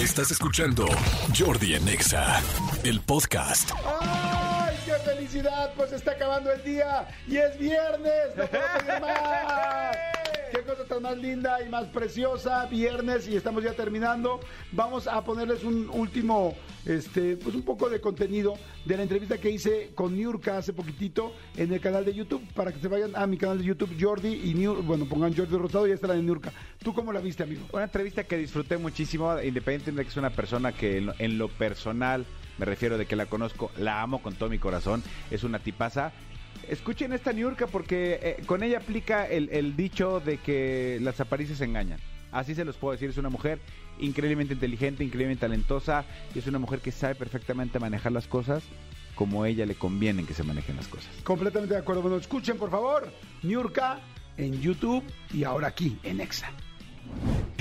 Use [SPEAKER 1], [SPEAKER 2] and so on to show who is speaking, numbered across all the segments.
[SPEAKER 1] Estás escuchando Jordi en Exa, el podcast.
[SPEAKER 2] ¡Ay, qué felicidad! Pues está acabando el día y es viernes. ¡No puedo pedir más! ¡Qué cosa tan más linda y más preciosa! Viernes y estamos ya terminando. Vamos a ponerles un último, este, pues un poco de contenido de la entrevista que hice con Niurka hace poquitito en el canal de YouTube para que se vayan a mi canal de YouTube Jordi y Niurka. Bueno, pongan Jordi Rosado y ya está la de Niurka. ¿Tú cómo la viste, amigo?
[SPEAKER 3] Una entrevista que disfruté muchísimo, independientemente de que es una persona que en lo, en lo personal, me refiero de que la conozco, la amo con todo mi corazón, es una tipaza. Escuchen esta Niurka porque eh, con ella aplica el, dicho de que las apariencias engañan. Así se los puedo decir, es una mujer increíblemente inteligente, increíblemente talentosa y es una mujer que sabe perfectamente manejar las cosas como a ella le conviene que se manejen las cosas.
[SPEAKER 2] Completamente de acuerdo. Bueno, escuchen por favor Niurka en YouTube y ahora aquí en Exa.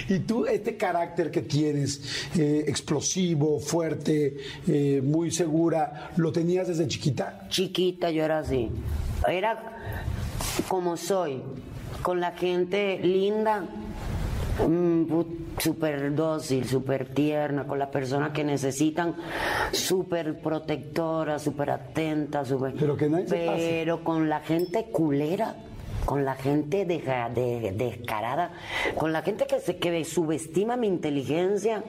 [SPEAKER 2] Y tú, este carácter que tienes, eh, explosivo, fuerte, eh, muy segura, ¿lo tenías desde chiquita?
[SPEAKER 4] chiquita yo era así. Era como soy, con la gente linda, mm, súper dócil, súper tierna, con las personas que necesitan, súper protectora, súper atenta, súper...
[SPEAKER 2] Pero que nadie se pase.
[SPEAKER 4] Pero con la gente culera. Con la gente deja- de- descarada, con la gente que, se, que subestima mi inteligencia,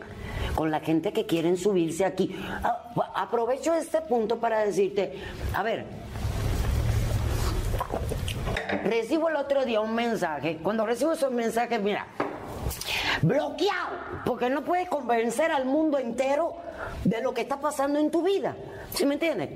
[SPEAKER 4] con la gente que quieren subirse aquí. A- aprovecho este punto para decirte, a ver, recibo el otro día un mensaje. Cuando recibo esos mensajes, mira, bloqueado, porque no puedes convencer al mundo entero de lo que está pasando en tu vida. ¿Sí me entiendes?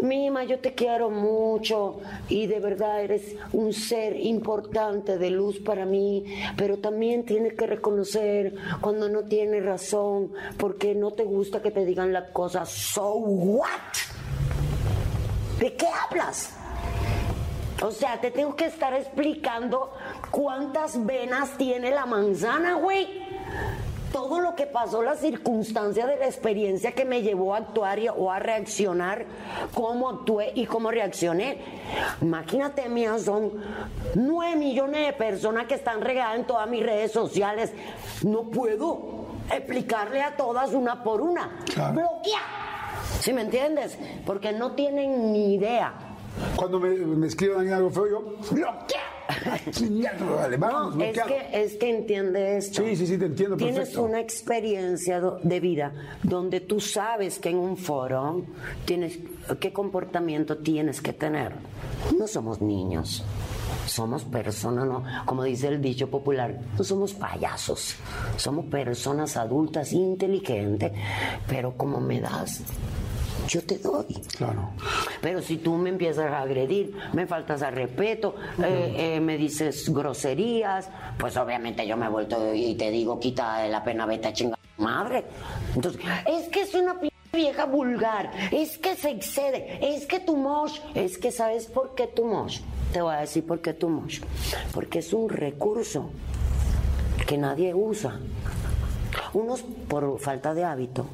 [SPEAKER 4] Mima, yo te quiero mucho y de verdad eres un ser importante de luz para mí, pero también tienes que reconocer cuando no tienes razón, porque no te gusta que te digan las cosas. So what? ¿De qué hablas? O sea, te tengo que estar explicando cuántas venas tiene la manzana, güey. Todo lo que pasó, la circunstancia de la experiencia que me llevó a actuar y- o a reaccionar, cómo actué y cómo reaccioné. Imagínate, mía, son nueve millones de personas que están regadas en todas mis redes sociales. No puedo explicarle a todas una por una.
[SPEAKER 2] Claro.
[SPEAKER 4] Bloquea. ¿Sí me entiendes? Porque no tienen ni idea.
[SPEAKER 2] Cuando me, me escriban algo feo, yo. Chingado, vale, vamos,
[SPEAKER 4] No, es que, es que entiende esto.
[SPEAKER 2] Sí, sí, sí, te entiendo
[SPEAKER 4] Tienes
[SPEAKER 2] perfecto.
[SPEAKER 4] una experiencia de vida donde tú sabes que en un foro tienes qué comportamiento tienes que tener. No somos niños. Somos personas, no, como dice el dicho popular, no somos payasos. Somos personas adultas inteligentes, pero como me das, yo te doy.
[SPEAKER 2] Claro.
[SPEAKER 4] Pero si tú me empiezas a agredir, me faltas al respeto, eh, eh, me dices groserías, pues obviamente yo me he vuelto y te digo, quita la pena, vete a chingar madre. Entonces, es que es una vieja vulgar, es que se excede, es que tu mosh, es que sabes por qué tu mosh. Te voy a decir por qué tu mosh. Porque es un recurso que nadie usa. Unos por falta de hábito,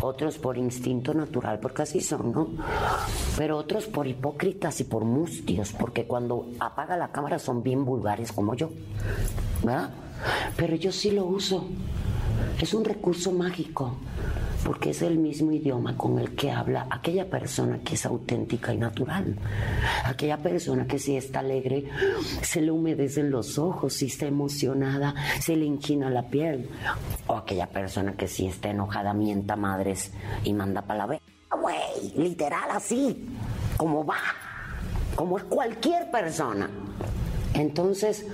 [SPEAKER 4] otros por instinto natural, porque así son, ¿no? Pero otros por hipócritas y por mustios, porque cuando apaga la cámara son bien vulgares como yo, ¿verdad? Pero yo sí lo uso. Es un recurso mágico, porque es el mismo idioma con el que habla aquella persona que es auténtica y natural. Aquella persona que si está alegre, se le humedecen los ojos, si está emocionada, se le enchina la piel. O aquella persona que si está enojada, mienta madres y manda la verga, güey, literal así, como va, como es cualquier persona. Entonces,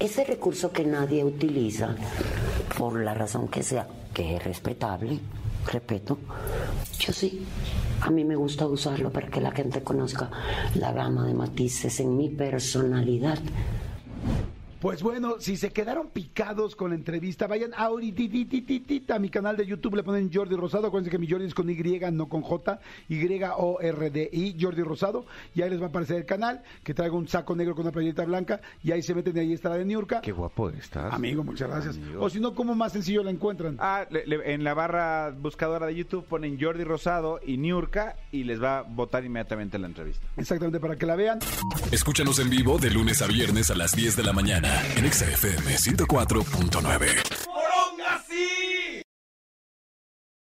[SPEAKER 4] ese recurso que nadie utiliza, por la razón que sea, que es respetable, respeto, yo sí. A mí me gusta usarlo para que la gente conozca la gama de matices en mi personalidad.
[SPEAKER 2] Pues bueno, si se quedaron picados con la entrevista, vayan ahorita a mi canal de YouTube, le ponen Jordi Rosado, acuérdense que mi Jordi es con Y, no con J, Y-O-R-D-I, Jordi Rosado, y ahí les va a aparecer el canal, que traigo un saco negro con una playerita blanca, y ahí se meten y ahí está la de Niurka.
[SPEAKER 3] Qué guapo estás.
[SPEAKER 2] Amigo, muchas gracias.
[SPEAKER 3] Amigo.
[SPEAKER 2] O si no, ¿cómo más sencillo la encuentran?
[SPEAKER 3] Ah, le- le- en la barra buscadora de YouTube ponen Jordi Rosado y Niurka y les va a votar inmediatamente la entrevista.
[SPEAKER 2] Exactamente, para que la vean.
[SPEAKER 1] Escúchanos en vivo de lunes a viernes a las 10 de la mañana en Exa FM 104.9.